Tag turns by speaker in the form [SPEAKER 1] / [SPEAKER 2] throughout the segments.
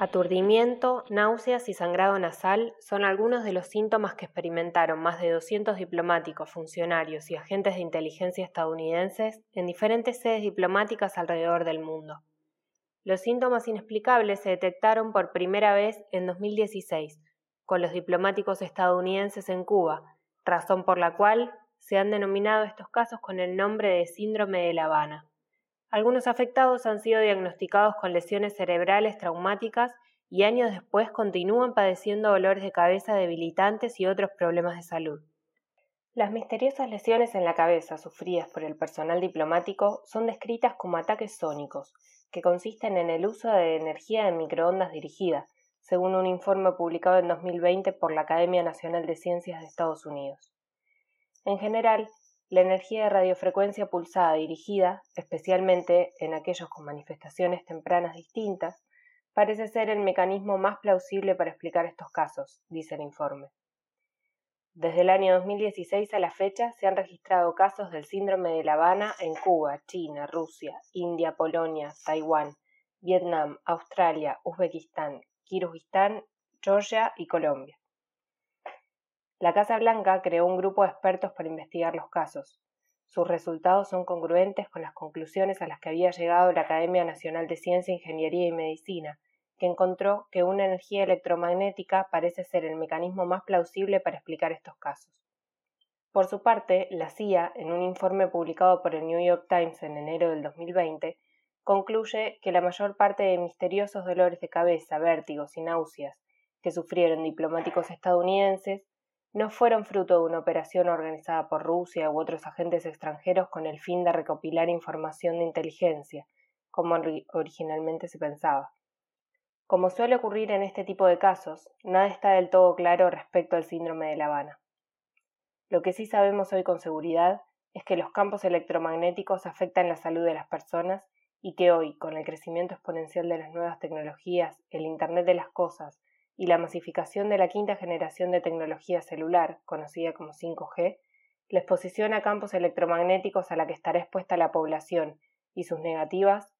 [SPEAKER 1] Aturdimiento, náuseas y sangrado nasal son algunos de los síntomas que experimentaron más de 200 diplomáticos, funcionarios y agentes de inteligencia estadounidenses en diferentes sedes diplomáticas alrededor del mundo. Los síntomas inexplicables se detectaron por primera vez en 2016 con los diplomáticos estadounidenses en Cuba, razón por la cual se han denominado estos casos con el nombre de síndrome de La Habana. Algunos afectados han sido diagnosticados con lesiones cerebrales traumáticas y años después continúan padeciendo dolores de cabeza debilitantes y otros problemas de salud. Las misteriosas lesiones en la cabeza sufridas por el personal diplomático son descritas como ataques sónicos, que consisten en el uso de energía de microondas dirigida, según un informe publicado en 2020 por la Academia Nacional de Ciencias de Estados Unidos. En general, la energía de radiofrecuencia pulsada dirigida, especialmente en aquellos con manifestaciones tempranas distintas, parece ser el mecanismo más plausible para explicar estos casos, dice el informe. Desde el año 2016 a la fecha se han registrado casos del síndrome de La Habana en Cuba, China, Rusia, India, Polonia, Taiwán, Vietnam, Australia, Uzbekistán, Kirguistán, Georgia y Colombia. La Casa Blanca creó un grupo de expertos para investigar los casos. Sus resultados son congruentes con las conclusiones a las que había llegado la Academia Nacional de Ciencia, Ingeniería y Medicina, que encontró que una energía electromagnética parece ser el mecanismo más plausible para explicar estos casos. Por su parte, la CIA, en un informe publicado por el New York Times en enero del 2020, concluye que la mayor parte de misteriosos dolores de cabeza, vértigos y náuseas que sufrieron diplomáticos estadounidenses no fueron fruto de una operación organizada por Rusia u otros agentes extranjeros con el fin de recopilar información de inteligencia, como originalmente se pensaba. Como suele ocurrir en este tipo de casos, nada está del todo claro respecto al síndrome de La Habana. Lo que sí sabemos hoy con seguridad es que los campos electromagnéticos afectan la salud de las personas y que hoy, con el crecimiento exponencial de las nuevas tecnologías, el Internet de las Cosas y la masificación de la quinta generación de tecnología celular, conocida como 5G, la exposición a campos electromagnéticos a la que estará expuesta la población y sus negativas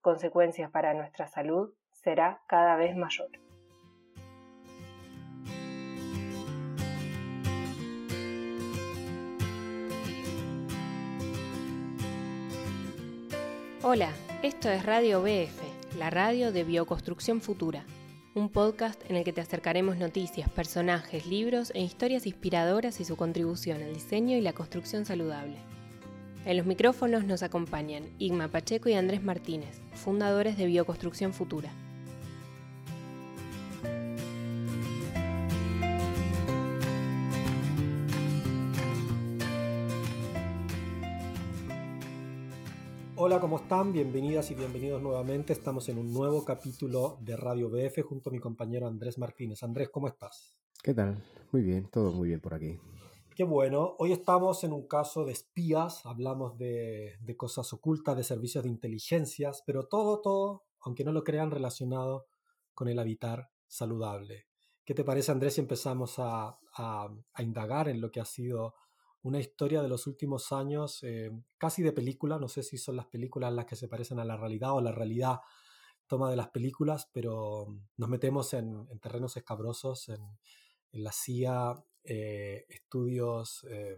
[SPEAKER 1] consecuencias para nuestra salud será cada vez mayor. Hola, esto es Radio BF, la radio de Bioconstrucción Futura un podcast en el que te acercaremos noticias, personajes, libros e historias inspiradoras y su contribución al diseño y la construcción saludable. En los micrófonos nos acompañan Igma Pacheco y Andrés Martínez, fundadores de Bioconstrucción Futura.
[SPEAKER 2] Hola, ¿cómo están? Bienvenidas y bienvenidos nuevamente. Estamos en un nuevo capítulo de Radio BF junto a mi compañero Andrés Martínez. Andrés, ¿cómo estás?
[SPEAKER 3] ¿Qué tal? Muy bien, todo muy bien por aquí.
[SPEAKER 2] Qué bueno. Hoy estamos en un caso de espías, hablamos de, cosas ocultas, de servicios de inteligencias, pero todo, todo, aunque no lo crean, relacionado con el habitar saludable. ¿Qué te parece, Andrés, si empezamos a indagar en lo que ha sido una historia de los últimos años, eh, casi de película, no sé si son las películas las que se parecen a la realidad o la realidad toma de las películas, pero nos metemos en, terrenos escabrosos, en, la CIA, eh, estudios, eh,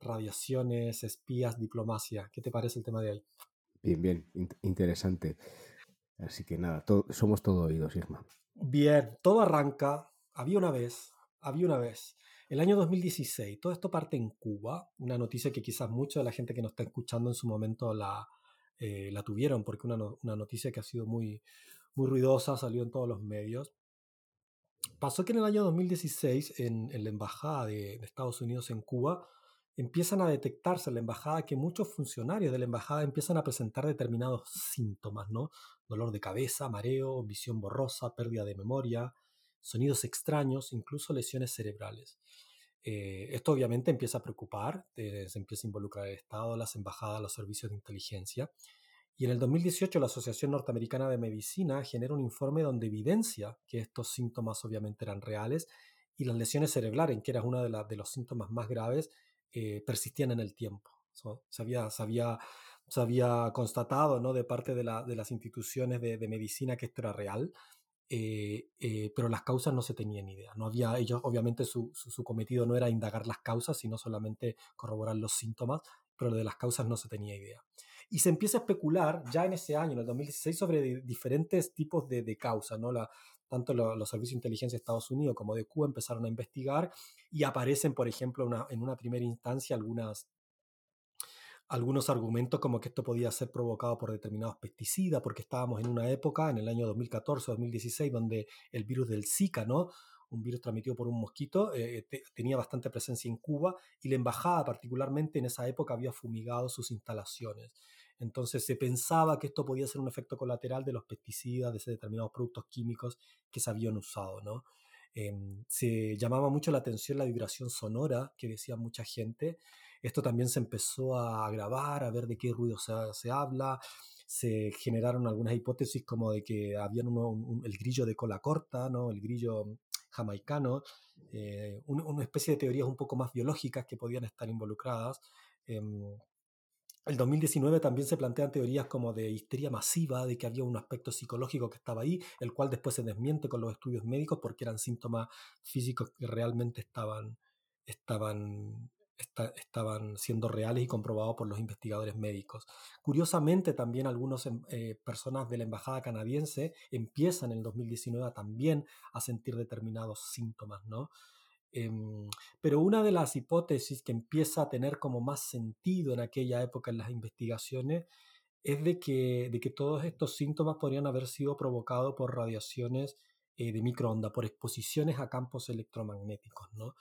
[SPEAKER 2] radiaciones, espías, diplomacia. ¿Qué te parece el tema de ahí?
[SPEAKER 3] Bien, bien, interesante. Así que nada, somos todo oídos, Irma.
[SPEAKER 2] Bien, todo arranca, había una vez, había una vez el año 2016, todo esto parte en Cuba, una noticia que quizás mucha de la gente que nos está escuchando en su momento la, eh, la tuvieron, porque una, una noticia que ha sido muy, muy ruidosa, salió en todos los medios. Pasó que en el año 2016, en, la embajada de, de, Estados Unidos en Cuba, empiezan a detectarse en la embajada que muchos funcionarios de la embajada empiezan a presentar determinados síntomas, ¿no? Dolor de cabeza, mareo, visión borrosa, pérdida de memoria, sonidos extraños, incluso lesiones cerebrales. Eh, esto obviamente empieza a preocupar, eh, se empieza a involucrar el Estado, las embajadas, los servicios de inteligencia. Y en el 2018 la Asociación Norteamericana de Medicina genera un informe donde evidencia que estos síntomas obviamente eran reales y las lesiones cerebrales, que era uno de, de los síntomas más graves, eh, persistían en el tiempo. se, había, se, había, se había constatado ¿no? de parte de, la, de las instituciones de, medicina que esto era real, eh, eh, pero las causas no se tenían idea. No había, ellos, obviamente, su, su, cometido no era indagar las causas, sino solamente corroborar los síntomas, pero de las causas no se tenía idea. Y se empieza a especular ya en ese año, en el 2016, sobre diferentes tipos de, de causas. ¿no? La, tanto los servicios de inteligencia de Estados Unidos como de Cuba empezaron a investigar y aparecen, por ejemplo, una, en una primera instancia algunas algunos argumentos como que esto podía ser provocado por determinados pesticidas, porque estábamos en una época, en el año 2014-2016, donde el virus del Zika, ¿no? un virus transmitido por un mosquito, eh, tenía bastante presencia en Cuba y la embajada particularmente en esa época había fumigado sus instalaciones. Entonces se pensaba que esto podía ser un efecto colateral de los pesticidas, de determinados productos químicos que se habían usado. ¿no? Em, se llamaba mucho la atención la vibración sonora que decía mucha gente esto también se empezó a grabar, a ver de qué ruido se, habla. Se generaron algunas hipótesis como de que había el grillo de cola corta, ¿no? el grillo jamaicano, eh, una especie de teorías un poco más biológicas que podían estar involucradas. Em, el 2019 también se plantean teorías como de histeria masiva, de que había un aspecto psicológico que estaba ahí, el cual después se desmiente con los estudios médicos porque eran síntomas físicos que realmente estaban, estaban estaban siendo reales y comprobados por los investigadores médicos. Curiosamente, también algunas em, eh, personas de la embajada canadiense empiezan en el 2019 también a sentir determinados síntomas, ¿no? Em, pero una de las hipótesis que empieza a tener como más sentido en aquella época en las investigaciones es de que, de que todos estos síntomas podrían haber sido provocados por radiaciones eh, de microondas, por exposiciones a campos electromagnéticos, ¿no?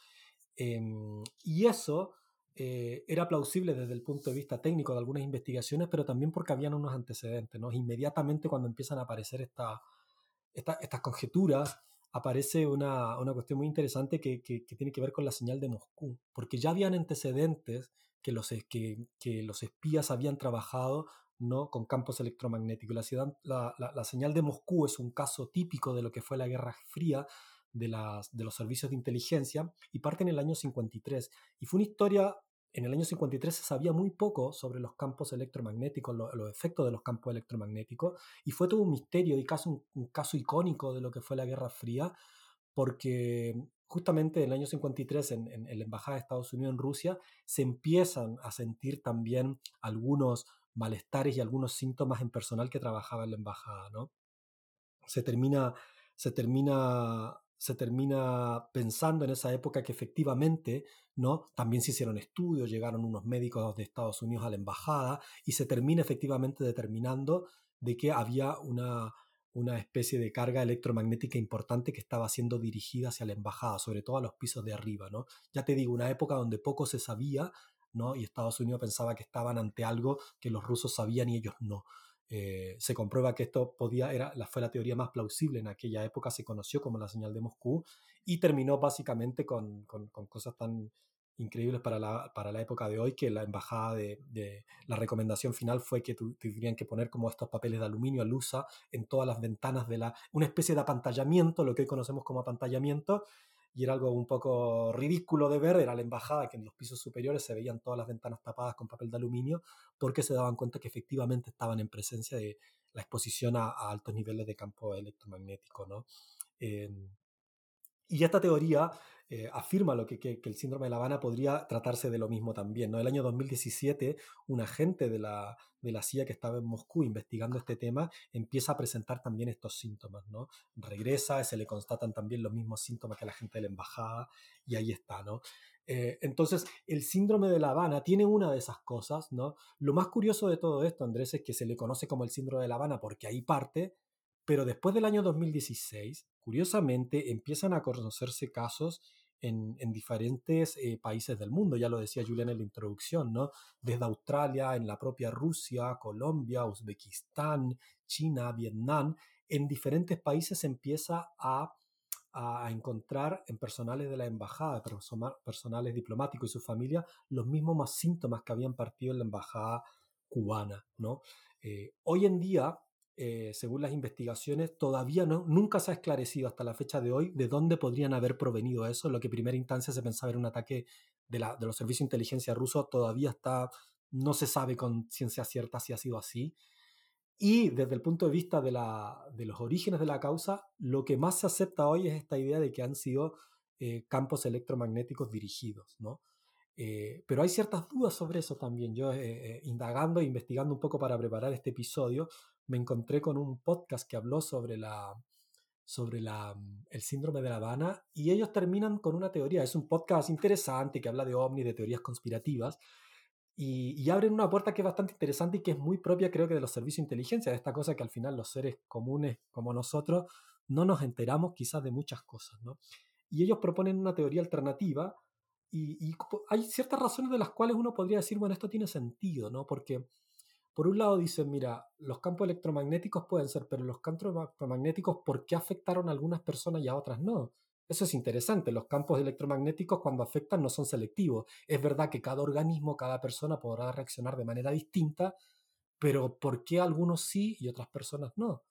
[SPEAKER 2] Em, y eso eh, era plausible desde el punto de vista técnico de algunas investigaciones, pero también porque habían unos antecedentes. ¿no? Inmediatamente cuando empiezan a aparecer esta, estas conjeturas, aparece una, una cuestión muy interesante que, que, tiene que ver con la señal de Moscú, porque ya habían antecedentes que los, que, que los espías habían trabajado ¿no? con campos electromagnéticos. La, la, la, la, señal de Moscú es un caso típico de lo que fue la Guerra Fría, de, los servicios de inteligencia y parte en el año 53. Y fue una historia, en el año 53 se sabía muy poco sobre los campos electromagnéticos, los efectos de los campos electromagnéticos, y fue todo un misterio y casi un, caso icónico de lo que fue la Guerra Fría, porque justamente en el año 53 en, en, en la Embajada de Estados Unidos en Rusia se empiezan a sentir también algunos malestares y algunos síntomas en personal que trabajaba en la embajada, ¿no? Se termina, se termina se termina pensando en esa época que efectivamente ¿no? también se hicieron estudios, llegaron unos médicos de Estados Unidos a la embajada y se termina efectivamente determinando de que había una, una especie de carga electromagnética importante que estaba siendo dirigida hacia la embajada, sobre todo a los pisos de arriba. ¿no? Ya te digo, una época donde poco se sabía ¿no? y Estados Unidos pensaba que estaban ante algo que los rusos sabían y ellos no. Eh, se comprueba que esto podía, era, la, fue la teoría más plausible en aquella época, se conoció como la señal de Moscú y terminó básicamente con, con, cosas tan increíbles para la, para la, época de hoy que la embajada de, de la recomendación final fue que tendrían que poner como estos papeles de aluminio a lusa en todas las ventanas de la, una especie de apantallamiento, lo que hoy conocemos como apantallamiento, y era algo un poco ridículo de ver, era la embajada que en los pisos superiores se veían todas las ventanas tapadas con papel de aluminio porque se daban cuenta que efectivamente estaban en presencia de la exposición a, altos niveles de campo electromagnético. ¿no? Em, y esta teoría eh, afirma lo que, que, el síndrome de La Habana podría tratarse de lo mismo también. ¿no? El año 2017, un agente de la, de la CIA que estaba en Moscú investigando este tema empieza a presentar también estos síntomas. ¿no? Regresa, se le constatan también los mismos síntomas que la gente de la embajada y ahí está. ¿no? Eh, entonces, el síndrome de La Habana tiene una de esas cosas. ¿no? Lo más curioso de todo esto, Andrés, es que se le conoce como el síndrome de La Habana porque ahí parte pero después del año 2016, curiosamente, empiezan a conocerse casos en, diferentes eh, países del mundo, ya lo decía Julián en la introducción, ¿no? Desde Australia, en la propia Rusia, Colombia, Uzbekistán, China, Vietnam, en diferentes países se empieza a, encontrar en personales de la embajada, personales diplomáticos y su familia, los mismos síntomas que habían partido en la embajada cubana, ¿no? Eh, hoy en día eh, según las investigaciones, todavía no, nunca se ha esclarecido hasta la fecha de hoy de dónde podrían haber provenido eso. Lo que en primera instancia se pensaba era un ataque de, la, de los servicios de inteligencia rusos, todavía está no se sabe con ciencia cierta si ha sido así. Y desde el punto de vista de, los orígenes de la causa, lo que más se acepta hoy es esta idea de que han sido eh, campos electromagnéticos dirigidos, ¿no? Eh, pero hay ciertas dudas sobre eso también. Yo, eh, indagando e investigando un poco para preparar este episodio, me encontré con un podcast que habló sobre, la, sobre la, el síndrome de La Habana y ellos terminan con una teoría. Es un podcast interesante que habla de ovni, de teorías conspirativas, y, abren una puerta que es bastante interesante y que es muy propia, creo que, de los servicios de inteligencia, esta cosa que al final los seres comunes como nosotros no nos enteramos quizás de muchas cosas, ¿no? Y ellos proponen una teoría alternativa y, hay ciertas razones de las cuales uno podría decir, bueno, esto tiene sentido, ¿no? Porque por un lado dicen, mira, los campos electromagnéticos pueden ser, pero los campos electromagnéticos, ¿por qué afectaron a algunas personas y a otras no? Eso es interesante. Los campos electromagnéticos cuando afectan no son selectivos. Es verdad que cada organismo, cada persona podrá reaccionar de manera distinta, pero ¿por qué algunos sí y otras personas no?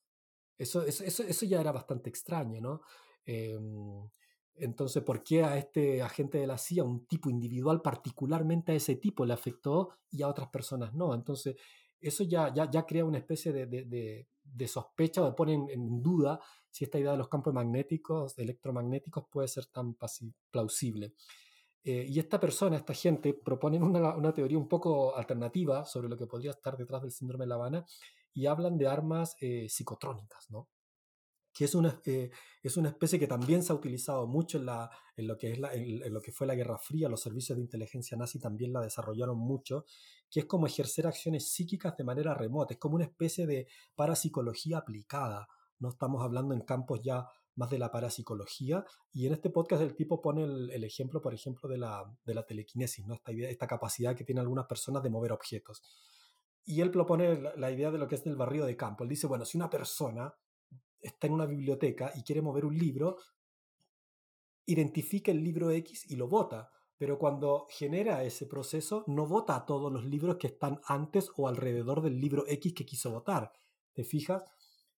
[SPEAKER 2] Eso, eso, eso, ya era bastante extraño, ¿no? Em, entonces, ¿por qué a este agente de la CIA, un tipo individual, particularmente a ese tipo, le afectó y a otras personas no? Entonces, eso ya, ya, ya crea una especie de, de, de, sospecha o pone en duda si esta idea de los campos magnéticos, electromagnéticos, puede ser tan plausible. Eh, y esta persona, esta gente, proponen una, una, teoría un poco alternativa sobre lo que podría estar detrás del síndrome de La Habana y hablan de armas eh, psicotrónicas, ¿no? Que es una, eh, es una especie que también se ha utilizado mucho en, lo que es en, lo que fue la Guerra Fría, los servicios de inteligencia nazi también la desarrollaron mucho, que es como ejercer acciones psíquicas de manera remota, es como una especie de parapsicología aplicada, no estamos hablando en campos ya más de la parapsicología. Y en este podcast el tipo pone el, ejemplo, por ejemplo, de la, de la telequinesis, ¿no? esta, idea, esta capacidad que tienen algunas personas de mover objetos. Y él propone la, idea de lo que es el barrio de campo. Él dice, bueno, si una persona está en una biblioteca y quiere mover un libro, identifica el libro X y lo vota. Pero cuando genera ese proceso, no vota a todos los libros que están antes o alrededor del libro X que quiso votar. ¿Te fijas?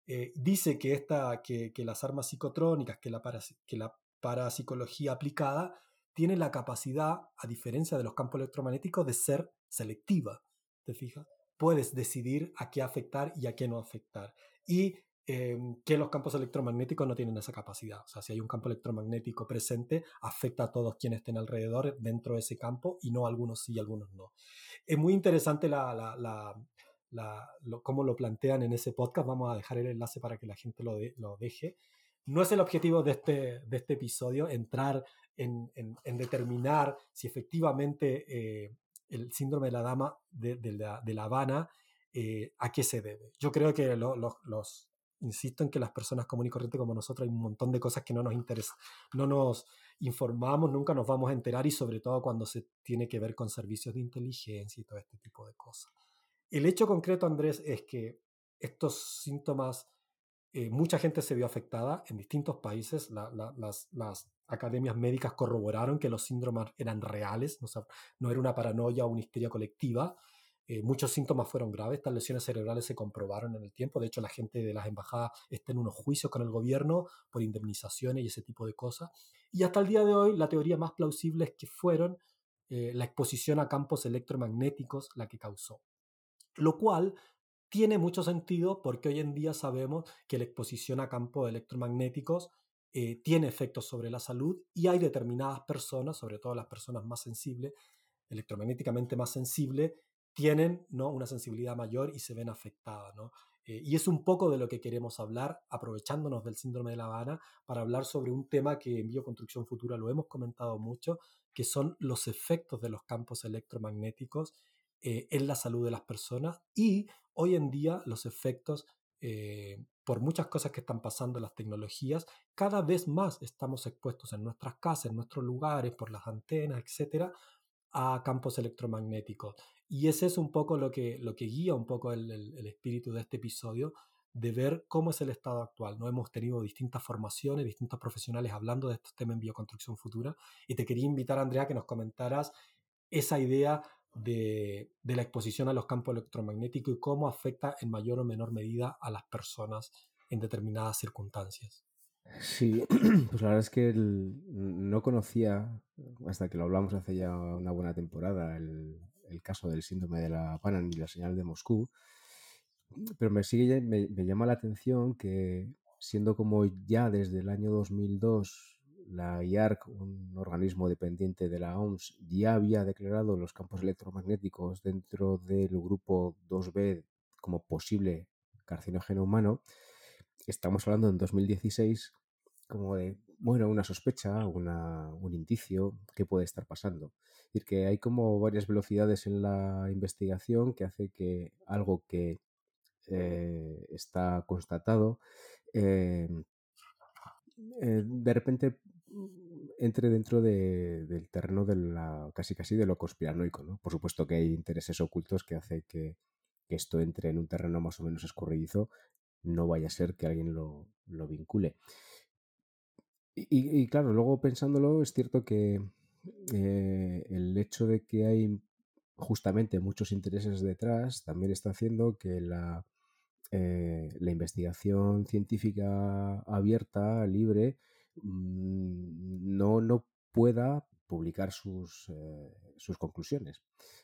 [SPEAKER 2] Eh, dice que, esta, que, las armas psicotrónicas, que la, que la parapsicología aplicada, tiene la capacidad, a diferencia de los campos electromagnéticos, de ser selectiva. ¿Te fijas? Puedes decidir a qué afectar y a qué no afectar. Y em, que los campos electromagnéticos no tienen esa capacidad. O sea, si hay un campo electromagnético presente, afecta a todos quienes estén alrededor dentro de ese campo y no algunos sí y algunos no. Es muy interesante la, lo, cómo lo plantean en ese podcast. Vamos a dejar el enlace para que la gente lo, lo deje. No es el objetivo de este, de este episodio entrar en, en, determinar si efectivamente eh, el síndrome de la dama de, de, la, de la, Habana eh, a qué se debe. Yo creo que los, insisto en que las personas comunes y corrientes como nosotros hay un montón de cosas que no nos interesan, no nos informamos, nunca nos vamos a enterar y sobre todo cuando se tiene que ver con servicios de inteligencia y todo este tipo de cosas. El hecho concreto, Andrés, es que estos síntomas, eh, mucha gente se vio afectada en distintos países. las, academias médicas corroboraron que los síndromes eran reales, no, era una paranoia o una histeria colectiva. Eh, muchos síntomas fueron graves, estas lesiones cerebrales se comprobaron en el tiempo. De hecho, la gente de las embajadas está en unos juicios con el gobierno por indemnizaciones y ese tipo de cosas. Y hasta el día de hoy, la teoría más plausible es que fueron eh, la exposición a campos electromagnéticos la que causó lo cual tiene mucho sentido porque hoy en día sabemos que la exposición a campos electromagnéticos eh, tiene efectos sobre la salud y hay determinadas personas, sobre todo las personas más sensibles, electromagnéticamente más sensibles, tienen ¿no? una sensibilidad mayor y se ven afectadas. Eh, y es un poco de lo que queremos hablar, aprovechándonos del síndrome de La Habana, para hablar sobre un tema que en Bioconstrucción Futura lo hemos comentado mucho, que son los efectos de los campos electromagnéticos eh, en la salud de las personas y hoy en día los efectos, eh, por muchas cosas que están pasando en las tecnologías, cada vez más estamos expuestos en nuestras casas, en nuestros lugares, por las antenas, etcétera, a campos electromagnéticos. Y ese es un poco lo que, lo que guía un poco el, el, espíritu de este episodio, de ver cómo es el estado actual. ¿no? Hemos tenido distintas formaciones, distintos profesionales hablando de estos temas en bioconstrucción futura. Y te quería invitar, Andrea, que nos comentaras esa idea de, la exposición a los campos electromagnéticos y cómo afecta en mayor o menor medida a las personas en determinadas circunstancias.
[SPEAKER 3] Sí, pues la verdad es que no conocía, hasta que lo hablamos hace ya una buena temporada, el, el caso del síndrome de la Panan y la señal de Moscú, pero me sigue me, me llama la atención que siendo como ya desde el año 2002 la IARC, un organismo dependiente de la OMS, ya había declarado los campos electromagnéticos dentro del grupo 2B como posible carcinógeno humano, estamos hablando en 2016 como de, bueno, una sospecha, una, un indicio, ¿qué puede estar pasando? Es decir, que hay como varias velocidades en la investigación que hace que algo que eh, está constatado eh, eh, de repente entre dentro del terreno de la casi casi de lo conspiranoico, ¿no? Por supuesto que hay intereses ocultos que hace que, esto entre en un terreno más o menos escurridizo, no vaya a ser que alguien lo, vincule. Y, claro, luego pensándolo, es cierto que eh, el hecho de que hay justamente muchos intereses detrás también está haciendo que la, eh, la investigación científica abierta, libre, Mm, no, no pueda publicar sus, eh, sus conclusiones.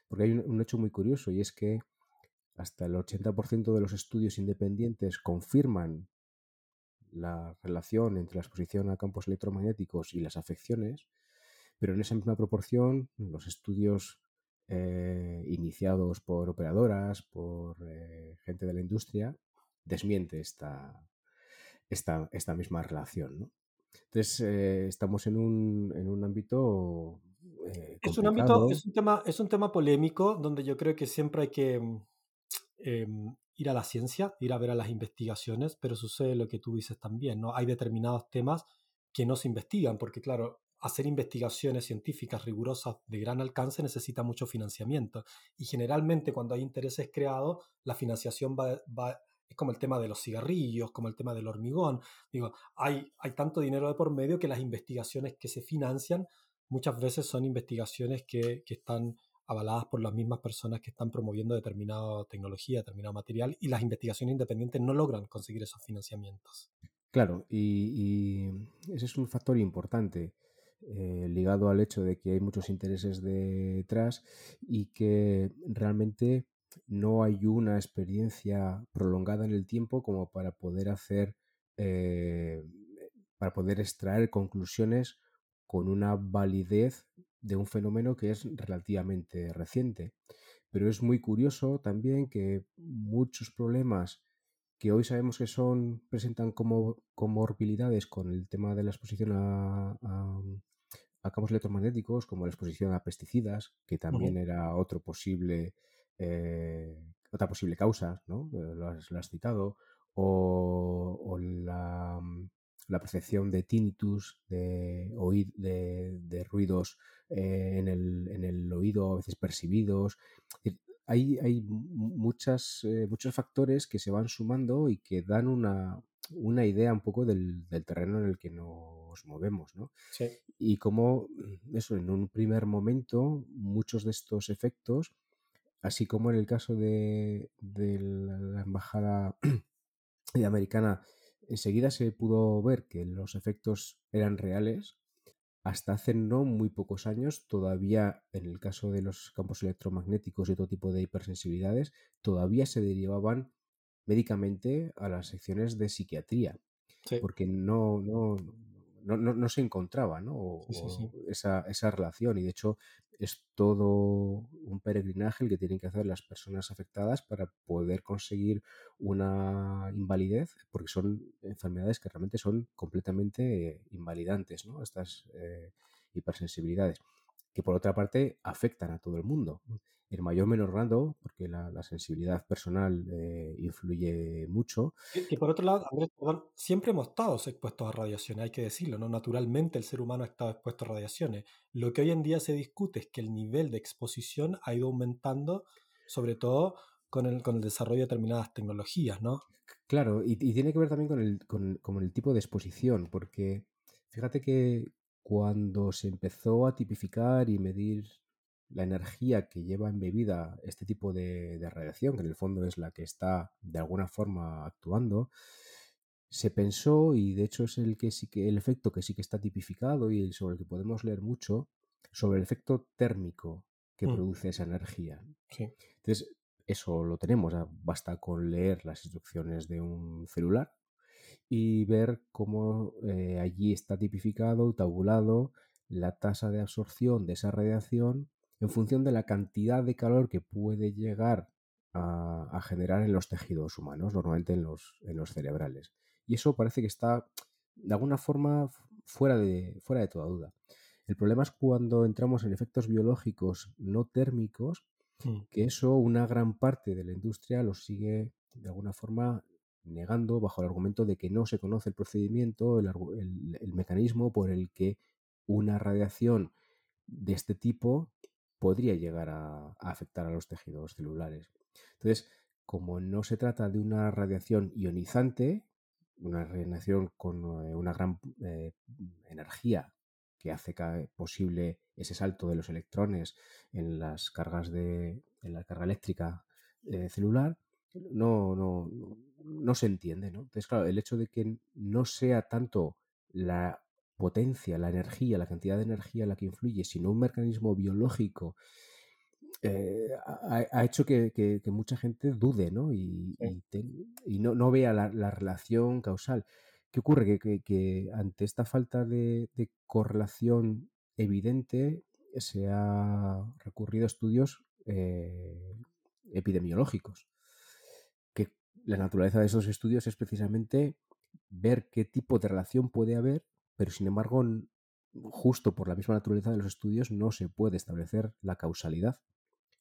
[SPEAKER 3] Porque hay un, hecho muy curioso y es que hasta el 80% de los estudios independientes confirman la relación entre la exposición a campos electromagnéticos y las afecciones, pero en esa misma proporción los estudios eh, iniciados por operadoras, por eh, gente de la industria, desmiente esta, esta, esta misma relación. ¿no? Entonces, eh, estamos en un, en un ámbito...
[SPEAKER 2] Es un ámbito, es un, tema, es un tema polémico donde yo creo que siempre hay que mm, em, ir a la ciencia, ir a ver a las investigaciones, pero sucede lo que tú dices también, ¿no? Hay determinados temas que no se investigan, porque claro, hacer investigaciones científicas rigurosas de gran alcance necesita mucho financiamiento. Y generalmente cuando hay intereses creados, la financiación va, va es como el tema de los cigarrillos, como el tema del hormigón. Digo, hay, hay tanto dinero de por medio que las investigaciones que se financian muchas veces son investigaciones que, que están avaladas por las mismas personas que están promoviendo determinada tecnología, determinado material, y las investigaciones independientes no logran conseguir esos financiamientos.
[SPEAKER 3] Claro, y, ese es un factor importante. Eh, ligado al hecho de que hay muchos intereses detrás y que realmente no hay una experiencia prolongada en el tiempo como para poder hacer, eh, para poder extraer conclusiones con una validez de un fenómeno que es relativamente reciente. Pero es muy curioso también que muchos problemas que hoy sabemos que son, presentan como comorbilidades con el tema de la exposición a, campos electromagnéticos, como la exposición a pesticidas, que también era otro posible eh, otra posible causa, ¿no? Eh, lo, has, citado, o, la, la, percepción de tinnitus, de, de, ruidos eh, en, el, oído, a veces percibidos. Hay, hay muchas, muchos factores que se van sumando y que dan una, una idea un poco del, terreno en el que nos movemos, ¿no? Y como eso, en un primer momento, muchos de estos efectos así como en el caso de, la embajada americana, enseguida se pudo ver que los efectos eran reales. Hasta hace no muy pocos años, todavía en el caso de los campos electromagnéticos y otro tipo de hipersensibilidades, todavía se derivaban médicamente a las secciones de psiquiatría, porque no, no, no, no, se encontraba ¿no? Esa, esa, relación y de hecho es todo un peregrinaje el que tienen que hacer las personas afectadas para poder conseguir una invalidez porque son enfermedades que realmente son completamente invalidantes ¿no? estas eh, hipersensibilidades que por otra parte afectan a todo el mundo en mayor o menor grado, porque la, sensibilidad personal eh, influye mucho.
[SPEAKER 2] Y, por otro lado, siempre hemos estado expuestos a radiaciones, hay que decirlo, ¿no? Naturalmente el ser humano ha estado expuesto a radiaciones. Lo que hoy en día se discute es que el nivel de exposición ha ido aumentando, sobre todo con el, con el desarrollo de determinadas tecnologías, ¿no?
[SPEAKER 3] Claro, y, tiene que ver también con el, con el tipo de exposición, porque fíjate que cuando se empezó a tipificar y medir la energía que lleva embebida este tipo de, radiación, que en el fondo es la que está de alguna forma actuando, se pensó, y de hecho es el, que sí que, el efecto que sí que está tipificado y sobre el que podemos leer mucho, sobre el efecto térmico que
[SPEAKER 2] Mm.
[SPEAKER 3] produce esa energía.
[SPEAKER 2] Sí.
[SPEAKER 3] Entonces, eso lo tenemos, basta con leer las instrucciones de un celular y ver cómo eh, allí está tipificado, tabulado la tasa de absorción de esa radiación en función de la cantidad de calor que puede llegar a, a generar en los tejidos humanos, normalmente en los, en los cerebrales. Y eso parece que está de alguna forma fuera de, fuera de toda duda. El problema es cuando entramos en efectos biológicos no térmicos,
[SPEAKER 2] Mm.
[SPEAKER 3] que eso una gran parte de la industria lo sigue de alguna forma negando bajo el argumento de que no se conoce el procedimiento, el, el- mecanismo por el que una radiación de este tipo podría llegar a, afectar a los tejidos celulares. Entonces, como no se trata de una radiación ionizante, una radiación con eh, una gran eh, energía que hace posible ese salto de los electrones en las cargas de en la carga eléctrica eh, celular, no, no, no- se entiende, ¿no? Entonces, claro, el hecho de que no sea tanto la potencia, la energía, la cantidad de energía la que influye, sino un mecanismo biológico, eh, ha, ha hecho que, que- que mucha gente dude, ¿no? Y,
[SPEAKER 2] Sí.
[SPEAKER 3] y te- y no, no vea la, la relación causal. ¿Qué ocurre? Que, ante esta falta de, de correlación evidente se ha recurrido a estudios eh, epidemiológicos la naturaleza de esos estudios es precisamente ver qué tipo de relación puede haber, pero sin embargo, justo por la misma naturaleza de los estudios no se puede establecer la causalidad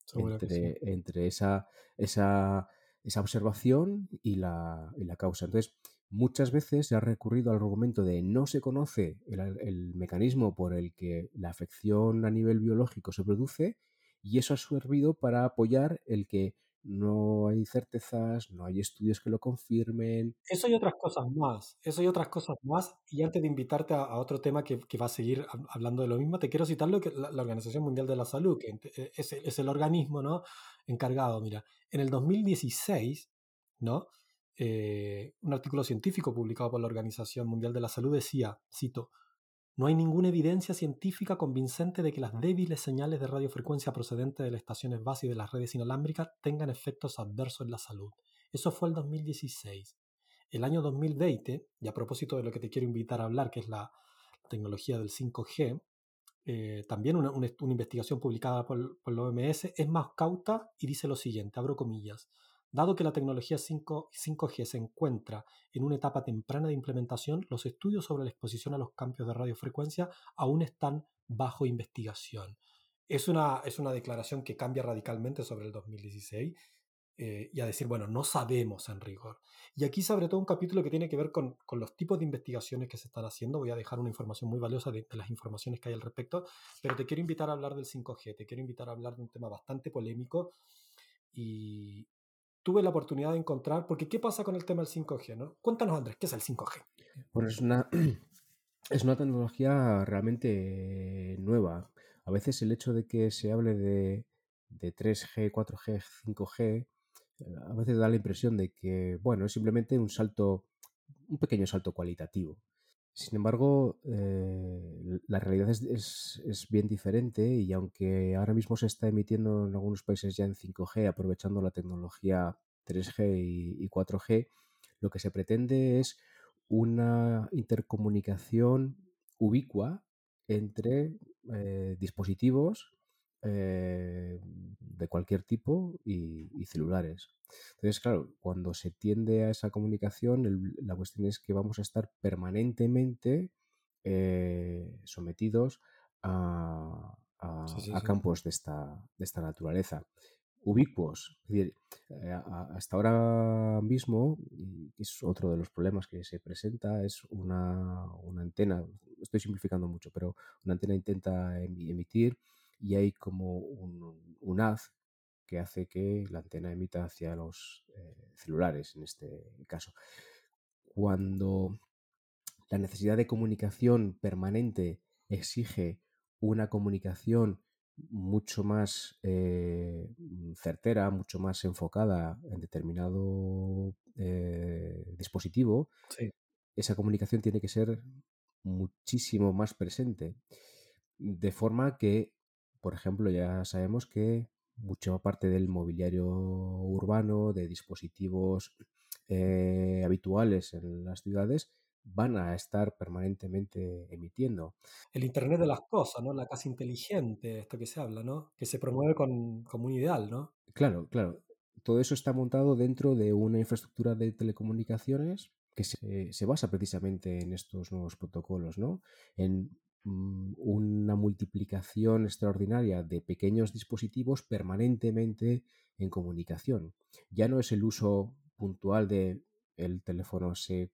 [SPEAKER 2] sí.
[SPEAKER 3] entre, entre esa, esa, esa observación y la, y la causa. Entonces, muchas veces se ha recurrido al argumento de no se conoce el, el mecanismo por el que la afección a nivel biológico se produce y eso ha servido para apoyar el que no hay certezas, no hay estudios que lo confirmen.
[SPEAKER 2] Eso y otras cosas más, eso y otras cosas más. Y antes de invitarte a, otro tema que, que va a seguir hab- hablando de lo mismo, te quiero citar lo que la, Organización Mundial de la Salud, que eh, es, el- es el organismo ¿no? encargado. Mira, en el 2016, ¿no? Eh, un artículo científico publicado por la Organización Mundial de la Salud decía, cito, no hay ninguna evidencia científica convincente de que las débiles señales de radiofrecuencia procedentes de las estaciones base y de las redes inalámbricas tengan efectos adversos en la salud. Eso fue el 2016. El año 2020, y a propósito de lo que te quiero invitar a hablar, que es la tecnología del 5G, eh, también una, investigación publicada por, por la OMS es más cauta y dice lo siguiente, abro comillas. Dado que la tecnología 5, 5G se encuentra en una etapa temprana de implementación, los estudios sobre la exposición a los cambios de radiofrecuencia aún están bajo investigación. Es una, es una declaración que cambia radicalmente sobre el 2016 eh, y a decir, bueno, no sabemos en rigor. Y aquí se abre todo un capítulo que tiene que ver con, con, los tipos de investigaciones que se están haciendo. Voy a dejar una información muy valiosa de, de, las informaciones que hay al respecto, pero te quiero invitar a hablar del 5G, te quiero invitar a hablar de un tema bastante polémico y tuve la oportunidad de encontrar, porque ¿qué pasa con el tema del 5G? ¿no? Cuéntanos, Andrés, ¿qué es el 5G?
[SPEAKER 3] Bueno, es una, es una tecnología realmente nueva. A veces el hecho de que se hable de, de 3G, 4G, 5G, a veces da la impresión de que, bueno, es simplemente un salto, un pequeño salto cualitativo. Sin embargo, eh, la realidad es, es, bien diferente y aunque ahora mismo se está emitiendo en algunos países ya en 5G, aprovechando la tecnología 3G y, y 4G, lo que se pretende es una intercomunicación ubicua entre eh, dispositivos eh, de cualquier tipo y, y, celulares. Entonces, claro, cuando se tiende a esa comunicación, el, la cuestión es que vamos a estar permanentemente eh, sometidos a, a,
[SPEAKER 2] sí, sí,
[SPEAKER 3] a
[SPEAKER 2] sí.
[SPEAKER 3] campos de esta, de esta naturaleza ubicuos. Es decir, eh, hasta ahora mismo, y es otro de los problemas que se presenta, es una, una antena, estoy simplificando mucho, pero una antena intenta emitir y hay como un, un haz que hace que la antena emita hacia los eh, celulares, en este caso. Cuando la necesidad de comunicación permanente exige una comunicación mucho más eh, certera, mucho más enfocada en determinado eh, dispositivo,
[SPEAKER 2] sí.
[SPEAKER 3] esa comunicación tiene que ser muchísimo más presente. De forma que por ejemplo, ya sabemos que mucha parte del mobiliario urbano, de dispositivos eh, habituales en las ciudades, van a estar permanentemente emitiendo.
[SPEAKER 2] El Internet de las cosas, ¿no? La casa inteligente, esto que se habla, ¿no? Que se promueve con, como un ideal, ¿no?
[SPEAKER 3] Claro, claro. Todo eso está montado dentro de una infraestructura de telecomunicaciones que se, se basa precisamente en estos nuevos protocolos, ¿no? En una multiplicación extraordinaria de pequeños dispositivos permanentemente en comunicación. Ya no es el uso puntual de el teléfono se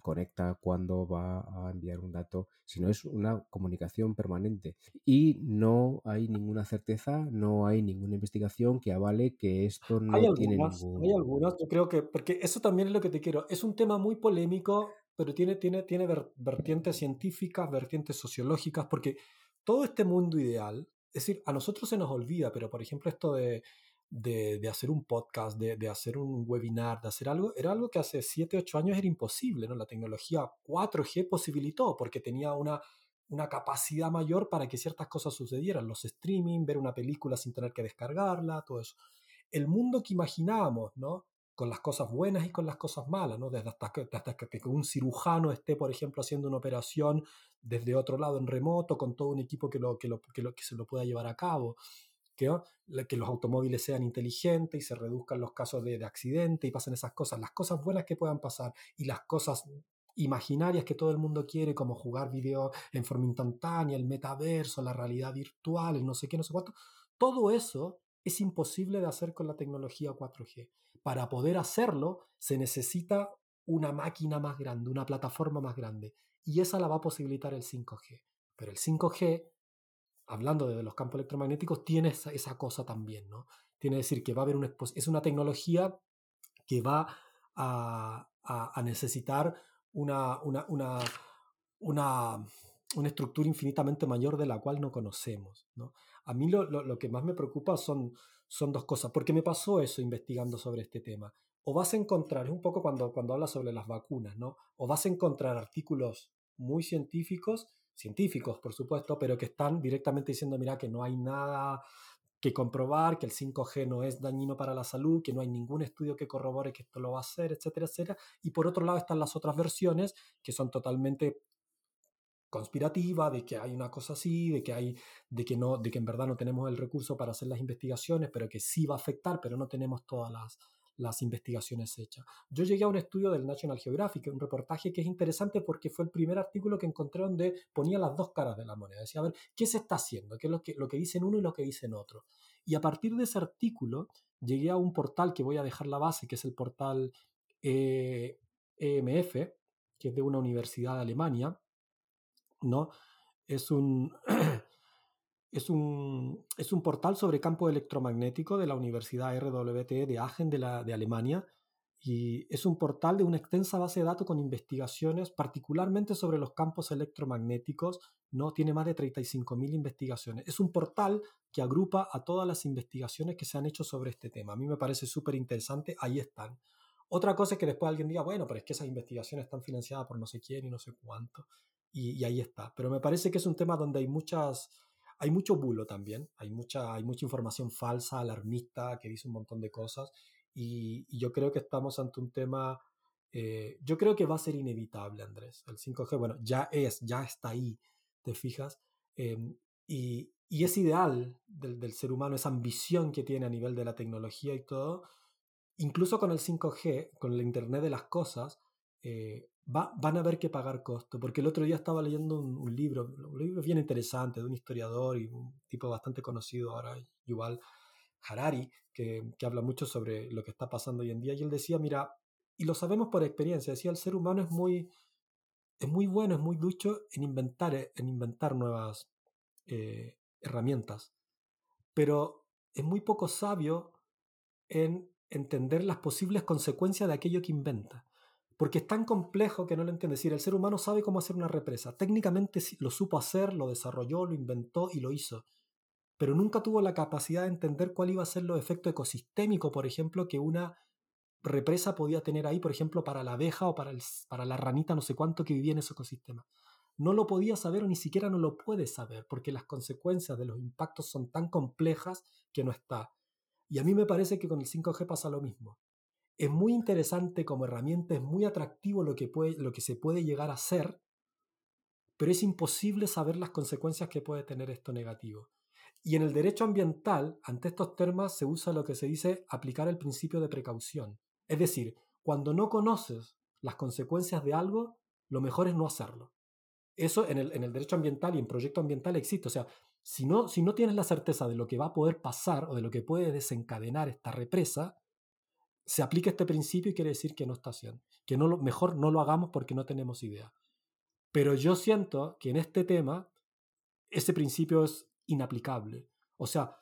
[SPEAKER 3] conecta cuando va a enviar un dato, sino es una comunicación permanente. Y no hay ninguna certeza, no hay ninguna investigación que avale que esto no
[SPEAKER 2] hay
[SPEAKER 3] tiene ningún...
[SPEAKER 2] Hay algunas, yo creo que, porque eso también es lo que te quiero, es un tema muy polémico, pero tiene, tiene, tiene vertientes científicas, vertientes sociológicas, porque todo este mundo ideal, es decir, a nosotros se nos olvida, pero por ejemplo esto de de, hacer un podcast, de, de, hacer un webinar, de hacer algo, era algo que hace 7, 8 años era imposible, ¿no? La tecnología 4G posibilitó porque tenía una, una capacidad mayor para que ciertas cosas sucedieran, los streaming, ver una película sin tener que descargarla, todo eso. El mundo que imaginábamos, ¿no? Con las cosas buenas y con las cosas malas, ¿no? Desde hasta que, que un cirujano esté, por ejemplo, haciendo una operación desde otro lado en remoto, con todo un equipo que, lo, que, lo, que, lo, que se lo pueda llevar a cabo que, que los automóviles sean inteligentes y se reduzcan los casos de, de accidente y pasen esas cosas, las cosas buenas que puedan pasar y las cosas imaginarias que todo el mundo quiere, como jugar video en forma instantánea, el metaverso, la realidad virtual, el no sé qué, no sé cuánto, todo eso es imposible de hacer con la tecnología 4G. Para poder hacerlo se necesita una máquina más grande, una plataforma más grande, y esa la va a posibilitar el 5G. Pero el 5G hablando de los campos electromagnéticos, tiene esa, cosa también, ¿no? Tiene que decir que va a haber una es una tecnología que va a, necesitar una, una, una, una, una, estructura infinitamente mayor de la cual no conocemos, ¿no? A mí lo, lo, lo, que más me preocupa son, son dos cosas, porque me pasó eso investigando sobre este tema. O vas a encontrar, es un poco cuando, cuando hablas sobre las vacunas, ¿no? O vas a encontrar artículos muy científicos científicos, por supuesto, pero que están directamente diciendo, mira, que no hay nada que comprobar, que el 5G no es dañino para la salud, que no hay ningún estudio que corrobore que esto lo va a hacer, etcétera, etcétera. Y por otro lado están las otras versiones que son totalmente conspirativas, de que hay una cosa así, de que hay, de que no, de que en verdad no tenemos el recurso para hacer las investigaciones, pero que sí va a afectar, pero no tenemos todas las, las investigaciones hechas. Yo llegué a un estudio del National Geographic, un reportaje que es interesante porque fue el primer artículo que encontré donde ponía las dos caras de la moneda. Decía, a ver, ¿qué se está haciendo? ¿Qué es lo que, lo que dicen uno y lo que dicen otro? Y a partir de ese artículo llegué a un portal que voy a dejar la base, que es el portal EMF, que es de una universidad de Alemania, ¿no? Es un... Es un, es un portal sobre campo electromagnético de la Universidad RWTE de Aachen de, la, de Alemania y es un portal de una extensa base de datos con investigaciones, particularmente sobre los campos electromagnéticos. No tiene más de 35.000 investigaciones. Es un portal que agrupa a todas las investigaciones que se han hecho sobre este tema. A mí me parece súper interesante. Ahí están. Otra cosa es que después alguien diga, bueno, pero es que esas investigaciones están financiadas por no sé quién y no sé cuánto. Y, y ahí está. Pero me parece que es un tema donde hay muchas hay mucho bulo también, hay mucha, hay mucha información falsa, alarmista, que dice un montón de cosas. Y, yo creo que estamos ante un tema, eh, yo creo que va a ser inevitable, Andrés. El 5G, bueno, ya es, ya está ahí, ¿te fijas? Em, y, y, es ideal del, del, ser humano, esa ambición que tiene a nivel de la tecnología y todo. Incluso con el 5G, con el Internet de las Cosas, eh, van a haber que pagar costo, porque el otro día estaba leyendo un, libro, un libro bien interesante de un historiador y un tipo bastante conocido ahora, Yuval Harari, que, que habla mucho sobre lo que está pasando hoy en día, y él decía, mira, y lo sabemos por experiencia, decía, el ser humano es muy, es muy bueno, es muy ducho en inventar, en inventar nuevas eh, herramientas, pero es muy poco sabio en entender las posibles consecuencias de aquello que inventa porque es tan complejo que no lo entiende. Es decir, el ser humano sabe cómo hacer una represa. Técnicamente lo supo hacer, lo desarrolló, lo inventó y lo hizo. Pero nunca tuvo la capacidad de entender cuál iba a ser los efectos ecosistémicos, por ejemplo, que una represa podía tener ahí, por ejemplo, para la abeja o para, la ranita, no sé cuánto que vivía en ese ecosistema. no lo podía saber o ni siquiera no lo puede saber, porque las consecuencias de los impactos son tan complejas que no está. Y a mí me parece que con el 5G pasa lo mismo. Es muy interesante como herramienta, es muy atractivo lo que, se puede llegar a hacer, pero es imposible saber las consecuencias que puede tener esto negativo. Y en el derecho ambiental, ante estos temas, se usa lo que se dice aplicar el principio de precaución. Es decir, cuando no conoces las consecuencias de algo, lo mejor es no hacerlo. Eso en el, en el derecho ambiental y en proyecto ambiental existe. O sea, si no, si no tienes la certeza de lo que va a poder pasar o de lo que puede desencadenar esta represa, se aplica este principio y quiere decir que no está haciendo. Que no lo, mejor no lo hagamos porque no tenemos idea. Pero yo siento que en este tema ese principio es inaplicable. O sea,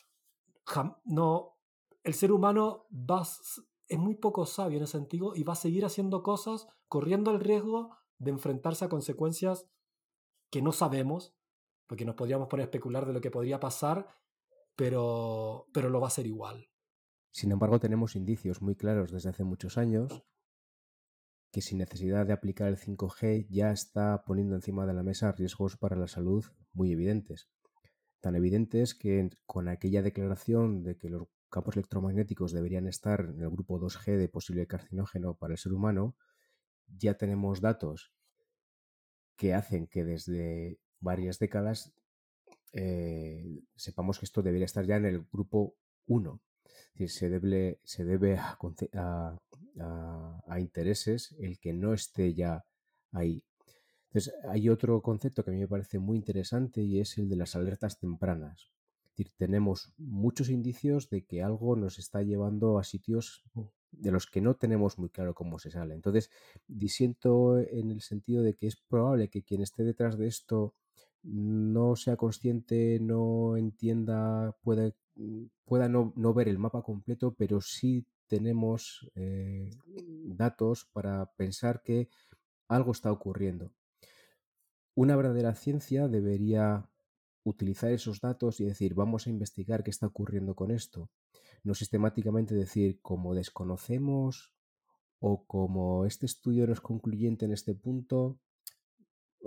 [SPEAKER 2] no, el ser humano va, es muy poco sabio en ese sentido y va a seguir haciendo cosas corriendo el riesgo de enfrentarse a consecuencias que no sabemos, porque nos podríamos poner a especular de lo que podría pasar, pero, pero lo va a ser igual.
[SPEAKER 3] Sin embargo, tenemos indicios muy claros desde hace muchos años que sin necesidad de aplicar el 5G ya está poniendo encima de la mesa riesgos para la salud muy evidentes. Tan evidentes que con aquella declaración de que los campos electromagnéticos deberían estar en el grupo 2G de posible carcinógeno para el ser humano, ya tenemos datos que hacen que desde varias décadas eh, sepamos que esto debería estar ya en el grupo 1. Se debe, a, intereses el que no esté ya ahí. Entonces, hay otro concepto que a mí me parece muy interesante y es el de las alertas tempranas. Es decir, tenemos muchos indicios de que algo nos está llevando a sitios de los que no tenemos muy claro cómo se sale. Entonces, disiento en el sentido de que es probable que quien esté detrás de esto no sea consciente, no entienda, pueda, pueda no, ver el mapa completo, pero sí tenemos eh, datos para pensar que algo está ocurriendo. Una verdadera ciencia debería utilizar esos datos y decir, vamos a investigar qué está ocurriendo con esto. No sistemáticamente decir, como desconocemos o como este estudio no es concluyente en este punto,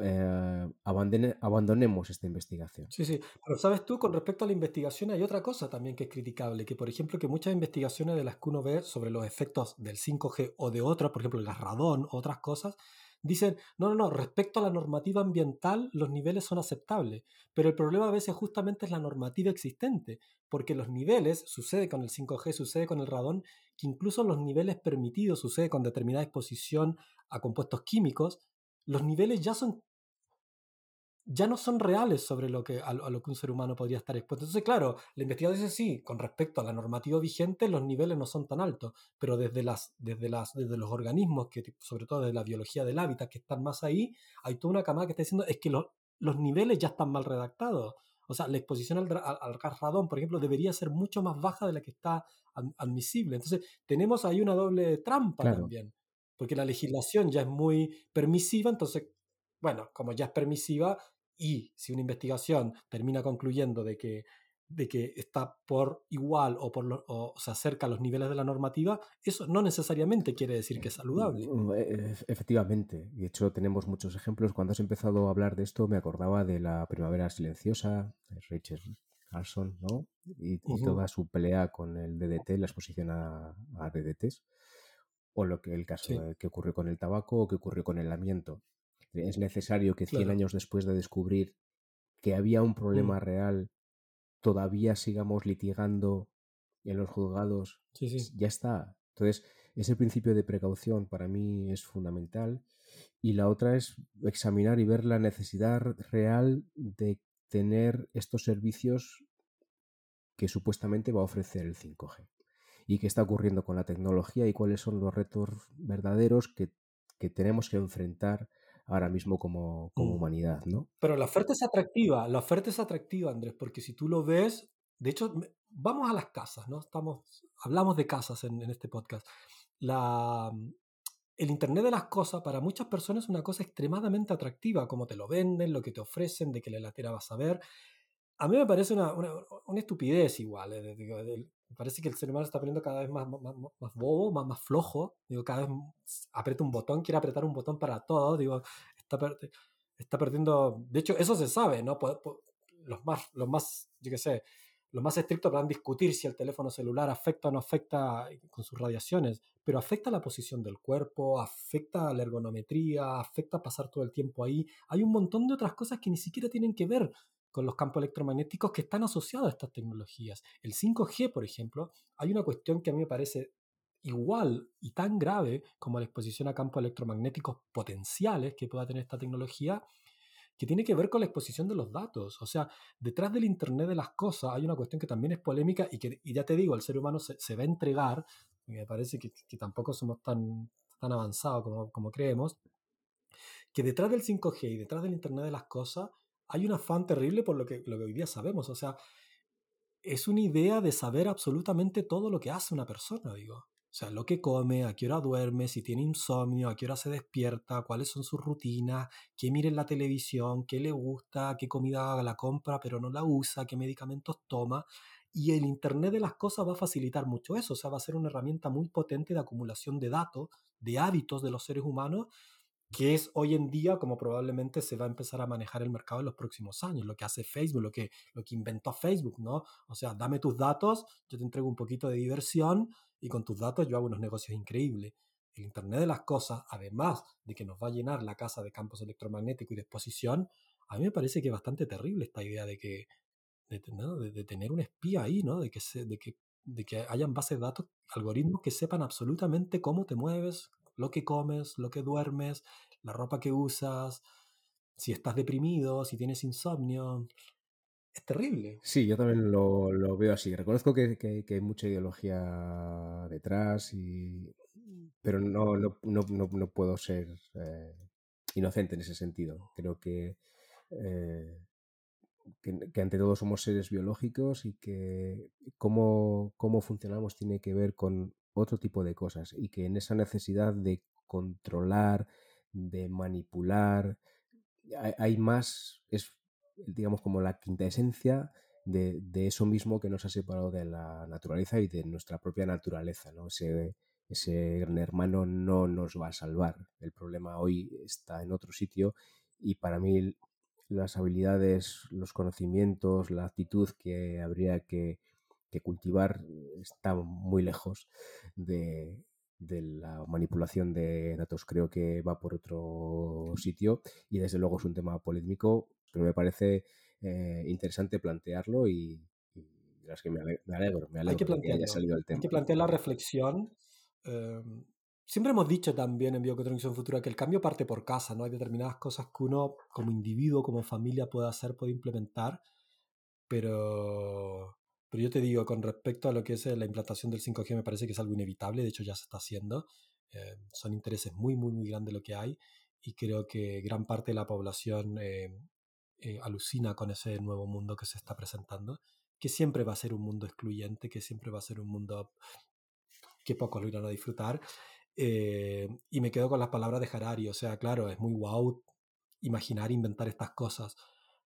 [SPEAKER 3] eh, abandonemos esta investigación.
[SPEAKER 2] Sí, sí, pero sabes tú, con respecto a la investigación hay otra cosa también que es criticable, que por ejemplo que muchas investigaciones de las que uno ve sobre los efectos del 5G o de otras, por ejemplo el radón o otras cosas, dicen, no, no, no, respecto a la normativa ambiental los niveles son aceptables, pero el problema a veces justamente es la normativa existente, porque los niveles, sucede con el 5G, sucede con el radón, que incluso los niveles permitidos, sucede con determinada exposición a compuestos químicos, los niveles ya son ya no son reales sobre lo que, a, lo que un ser humano podría estar expuesto. Entonces, claro, la investigación dice sí, con respecto a la normativa vigente, los niveles no son tan altos, pero desde, las, desde, las, desde los organismos, que, sobre todo desde la biología del hábitat, que están más ahí, hay toda una camada que está diciendo es que los niveles ya están mal redactados. O sea, la exposición al, al, radón, por ejemplo, debería ser mucho más baja de la que está admisible. Entonces, tenemos ahí una doble trampa también porque la legislación ya es muy permisiva, entonces, bueno, como ya es permisiva y si una investigación termina concluyendo de que, de que está por igual o, por o se acerca a los niveles de la normativa, eso no necesariamente quiere decir que es saludable.
[SPEAKER 3] Mm, e, efectivamente, de hecho tenemos muchos ejemplos. Cuando has empezado a hablar de esto me acordaba de la primavera silenciosa, de Rachel Carson, ¿no? Y, toda su pelea con el DDT, la exposición a, a DDTs o lo que el caso que ocurrió con el tabaco o que ocurrió con el amianto. Es necesario que 100 años después de descubrir que había un mm. problema real, todavía sigamos litigando en los juzgados. Ya está. Entonces, ese principio de precaución para mí es fundamental. Y la otra es examinar y ver la necesidad real de tener estos servicios que supuestamente va a ofrecer el 5G y qué está ocurriendo con la tecnología y cuáles son los retos verdaderos que, tenemos que enfrentar ahora mismo como, como, mm. humanidad, ¿no?
[SPEAKER 2] Pero la oferta es atractiva, la oferta es atractiva, Andrés, porque si tú lo ves, de hecho, vamos a las casas, ¿no? Estamos, hablamos de casas en, este podcast. La, el Internet de las cosas para muchas personas es una cosa extremadamente atractiva, como te lo venden, lo que te ofrecen, de qué latera vas a ver. A mí me parece una, una, estupidez igual. Me parece que el ser humano está poniendo cada vez más, más, más bobo, más, más flojo. Digo, cada vez aprieta un botón, quiere apretar un botón para todo. Digo, está, está perdiendo, de hecho, eso se sabe, ¿no? Los más, los más, yo qué sé, los más estrictos a discutir si el teléfono celular afecta o no afecta con sus radiaciones, pero afecta la posición del cuerpo, afecta la ergonometría, afecta pasar todo el tiempo ahí. Hay un montón de otras cosas que ni siquiera tienen que ver con los campos electromagnéticos que están asociados a estas tecnologías. El 5G, por ejemplo, hay una cuestión que a mí me parece igual y tan grave como la exposición a campos electromagnéticos potenciales que pueda tener esta tecnología, que tiene que ver con la exposición de los datos. O sea, detrás del Internet de las cosas hay una cuestión que también es polémica y que, ya te digo, el ser humano se, va a entregar, me parece que, tampoco somos tan, tan avanzados como, como creemos, que detrás del 5G y detrás del Internet de las cosas hay un afán terrible por lo que, lo que hoy día sabemos. O sea, es una idea de saber absolutamente todo lo que hace una persona, digo. O sea, lo que come, a qué hora duerme, si tiene insomnio, a qué hora se despierta, cuáles son sus rutinas, qué mira en la televisión, qué le gusta, qué comida la compra pero no la usa, qué medicamentos toma. Y el Internet de las cosas va a facilitar mucho eso. O sea, va a ser una herramienta muy potente de acumulación de datos, de hábitos de los seres humanos, que es hoy en día como probablemente se va a empezar a manejar el mercado en los próximos años, lo que hace Facebook, lo que, lo que inventó Facebook, ¿no? O sea, dame tus datos, yo te entrego un poquito de diversión y con tus datos yo hago unos negocios increíbles. El Internet de las Cosas, además de que nos va a llenar la casa de campos electromagnéticos y de exposición, a mí me parece que es bastante terrible esta idea de que de, de, tener un espía ahí, ¿no? De que, se, de, que, de que hayan bases de datos, algoritmos que sepan absolutamente cómo te mueves, lo que comes, lo que duermes, la ropa que usas, si estás deprimido, si tienes insomnio es terrible.
[SPEAKER 3] Sí, yo también lo, lo veo así. Reconozco que, que, hay mucha ideología detrás, y, pero no, no, no, no puedo ser eh, inocente en ese sentido. Creo que, eh, que, ante todo somos seres biológicos y que cómo, cómo funcionamos tiene que ver con otro tipo de cosas y que en esa necesidad de controlar, de manipular, hay, más, es digamos, como la quinta esencia de, de, eso mismo que nos ha separado de la naturaleza y de nuestra propia naturaleza. ¿no? Ese, ese gran hermano no nos va a salvar. El problema hoy está en otro sitio y para mí las habilidades, los conocimientos, la actitud que habría que, que cultivar está muy lejos de, de la manipulación de datos. Creo que va por otro sitio y desde luego es un tema polémico pero me parece eh, interesante plantearlo y, es que me alegro, me alegro,
[SPEAKER 2] hay que, haya salido el tema. Hay que plantear la reflexión. Em, siempre hemos dicho también en Biocotronización Futura que el cambio parte por casa, ¿no? Hay determinadas cosas que uno como individuo, como familia puede hacer, puede implementar, pero, pero yo te digo, con respecto a lo que es eh, la implantación del 5G, me parece que es algo inevitable, de hecho ya se está haciendo. Em, son intereses muy, muy, muy grandes lo que hay y creo que gran parte de la población eh, alucina con ese nuevo mundo que se está presentando, que siempre va a ser un mundo excluyente, que siempre va a ser un mundo que pocos lo irán a disfrutar. Eh, y me quedo con las palabras de Harari, o sea, claro, es muy wow imaginar, inventar estas cosas,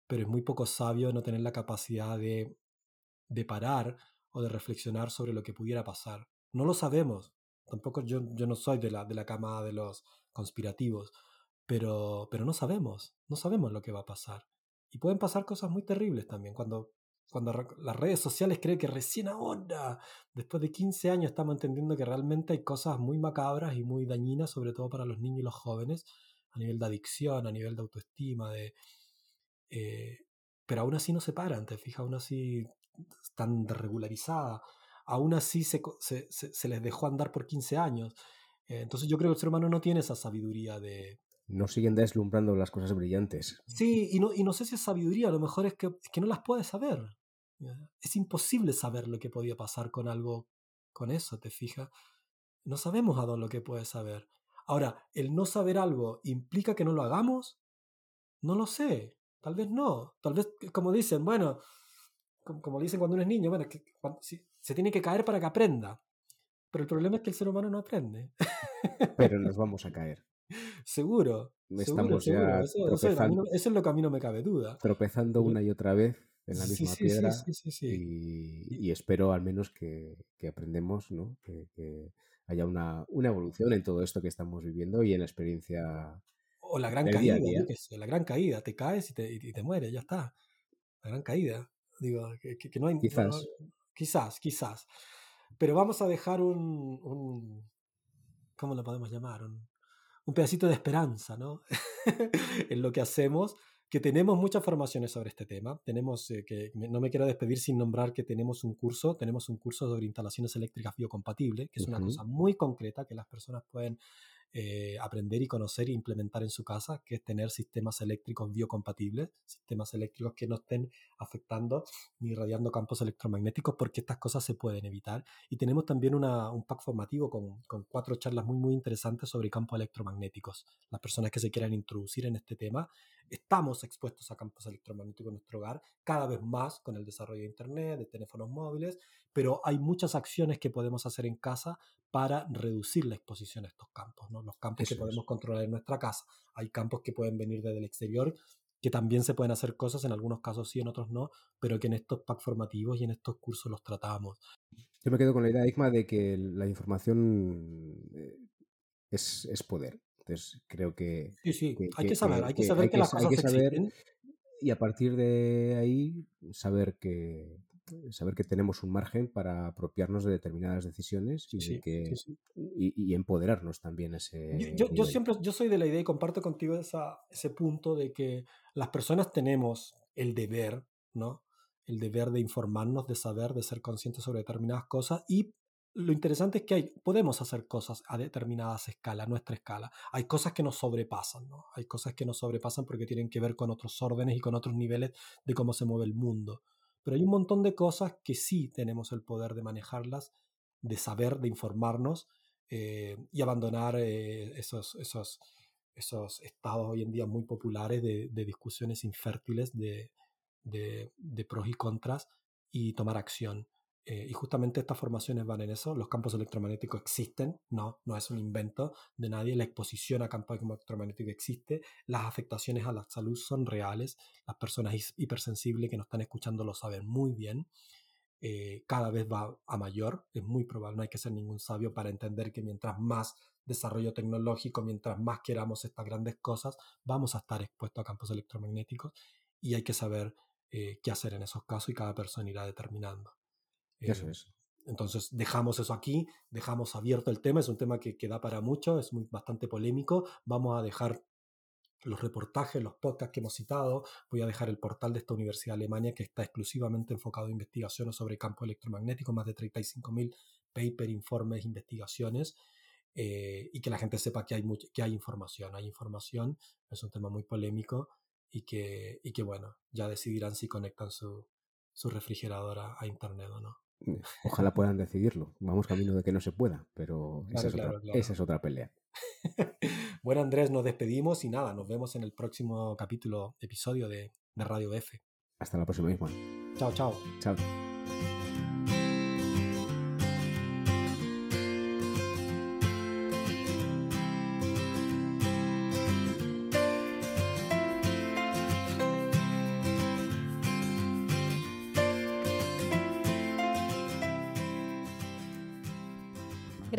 [SPEAKER 2] pero es muy poco sabio no tener la capacidad de, de parar o de reflexionar sobre lo que pudiera pasar. No lo sabemos, tampoco yo, yo no soy de la, de la cama de los conspirativos, pero, pero no sabemos, no sabemos lo que va a pasar. Y pueden pasar cosas muy terribles también. Cuando, cuando las redes sociales creen que recién ahora, después de 15 años, estamos entendiendo que realmente hay cosas muy macabras y muy dañinas, sobre todo para los niños y los jóvenes, a nivel de adicción, a nivel de autoestima, de... Eh, pero aún así no se paran, te fijas, aún así están desregularizadas, aún así se, se, se, les dejó andar por 15 años. Eh, entonces yo creo que el ser humano no tiene esa sabiduría de,
[SPEAKER 3] no siguen deslumbrando las cosas brillantes.
[SPEAKER 2] Sí, y no, y no sé si es sabiduría, a lo mejor es que, que no las puedes saber. Es imposible saber lo que podía pasar con algo con eso, ¿te fijas? No sabemos a dónde lo que puede saber. Ahora, ¿el no saber algo implica que no lo hagamos? No lo sé. Tal vez no. Tal vez, como dicen, bueno, como, dicen cuando uno es niño, bueno, que, se tiene que caer para que aprenda. Pero el problema es que el ser humano no aprende.
[SPEAKER 3] Pero nos vamos a caer.
[SPEAKER 2] Seguro. Estamos ya Eso, es lo que a mí no me cabe duda.
[SPEAKER 3] Tropezando una y otra vez en la misma piedra. y, espero al menos que, aprendemos, ¿no? Que, haya una, una, evolución en todo esto que estamos viviendo y en la experiencia
[SPEAKER 2] O la gran caída, la gran caída, te caes y te, y te mueres, ya está. La gran caída. Digo, que, no hay...
[SPEAKER 3] Quizás.
[SPEAKER 2] quizás, quizás. Pero vamos a dejar un, un ¿cómo lo podemos llamar? Un, un pedacito de esperanza, ¿no? en lo que hacemos que tenemos muchas formaciones sobre este tema. Tenemos, eh, que no me quiero despedir sin nombrar que tenemos un curso, tenemos un curso sobre instalaciones eléctricas biocompatibles, que es una cosa muy concreta que las personas pueden eh, aprender y conocer e implementar en su casa, que es tener sistemas eléctricos biocompatibles, sistemas eléctricos que no estén afectando ni irradiando campos electromagnéticos, porque estas cosas se pueden evitar. Y tenemos también un pack formativo con, con, cuatro charlas muy, muy interesantes sobre campos electromagnéticos. Las personas que se quieran introducir en este tema, estamos expuestos a campos electromagnéticos en nuestro hogar, cada vez más con el desarrollo de Internet, de teléfonos móviles, pero hay muchas acciones que podemos hacer en casa para reducir la exposición a estos campos, ¿no? los campos que podemos controlar en nuestra casa. Hay campos que pueden venir desde el exterior, que también se pueden hacer cosas, en algunos casos sí, en otros no, pero que en estos packs formativos y en estos cursos los tratamos.
[SPEAKER 3] Yo me quedo con la idea, Igma, de que la información eh, es, poder. Entonces creo que...
[SPEAKER 2] Sí, sí, hay que, saber, hay que saber que, las cosas existen.
[SPEAKER 3] Y a partir de ahí, saber que, saber que tenemos un margen para apropiarnos de determinadas decisiones y, que, Y, empoderarnos también ese
[SPEAKER 2] yo, yo, siempre yo soy de la idea y comparto contigo esa, ese punto de que las personas tenemos el deber no el deber de informarnos de saber de ser conscientes sobre determinadas cosas y lo interesante es que hay, podemos hacer cosas a determinadas escalas, a nuestra escala. Hay cosas que nos sobrepasan, ¿no? Hay cosas que nos sobrepasan porque tienen que ver con otros órdenes y con otros niveles de cómo se mueve el mundo. Pero hay un montón de cosas que sí tenemos el poder de manejarlas, de saber, de informarnos eh, y abandonar eh, esos, estados hoy en día muy populares de, discusiones infértiles de, de, de pros y contras y tomar acción. Eh, y justamente estas formaciones van en eso. Los campos electromagnéticos existen, no, no es un invento de nadie. La exposición a campos electromagnéticos existe. Las afectaciones a la salud son reales. Las personas hipersensibles que nos están escuchando lo saben muy bien. Eh, cada vez va a mayor. Es muy probable, no hay que ser ningún sabio para entender que mientras más desarrollo tecnológico, mientras más queramos estas grandes cosas, vamos a estar expuestos a campos electromagnéticos y hay que saber eh, qué hacer en esos casos y cada persona irá determinando.
[SPEAKER 3] Eso eh, es.
[SPEAKER 2] Entonces dejamos eso aquí, dejamos abierto el tema, es un tema que, que da para mucho, es muy, bastante polémico, vamos a dejar los reportajes, los podcasts que hemos citado, voy a dejar el portal de esta Universidad de Alemania que está exclusivamente enfocado en investigaciones sobre campo electromagnético, más de 35.000 paper, informes, investigaciones, eh, y que la gente sepa que hay, que hay información, hay información, es un tema muy polémico y que, y que bueno, ya decidirán si conectan su, su refrigeradora a internet o no.
[SPEAKER 3] Ojalá puedan decidirlo. Vamos camino de que no se pueda, pero esa, es otra, pelea.
[SPEAKER 2] bueno, Andrés, nos despedimos y nada, nos vemos en el próximo capítulo, episodio de, de Radio F.
[SPEAKER 3] Hasta la próxima, misma.
[SPEAKER 2] Chao, chao.
[SPEAKER 3] Chao.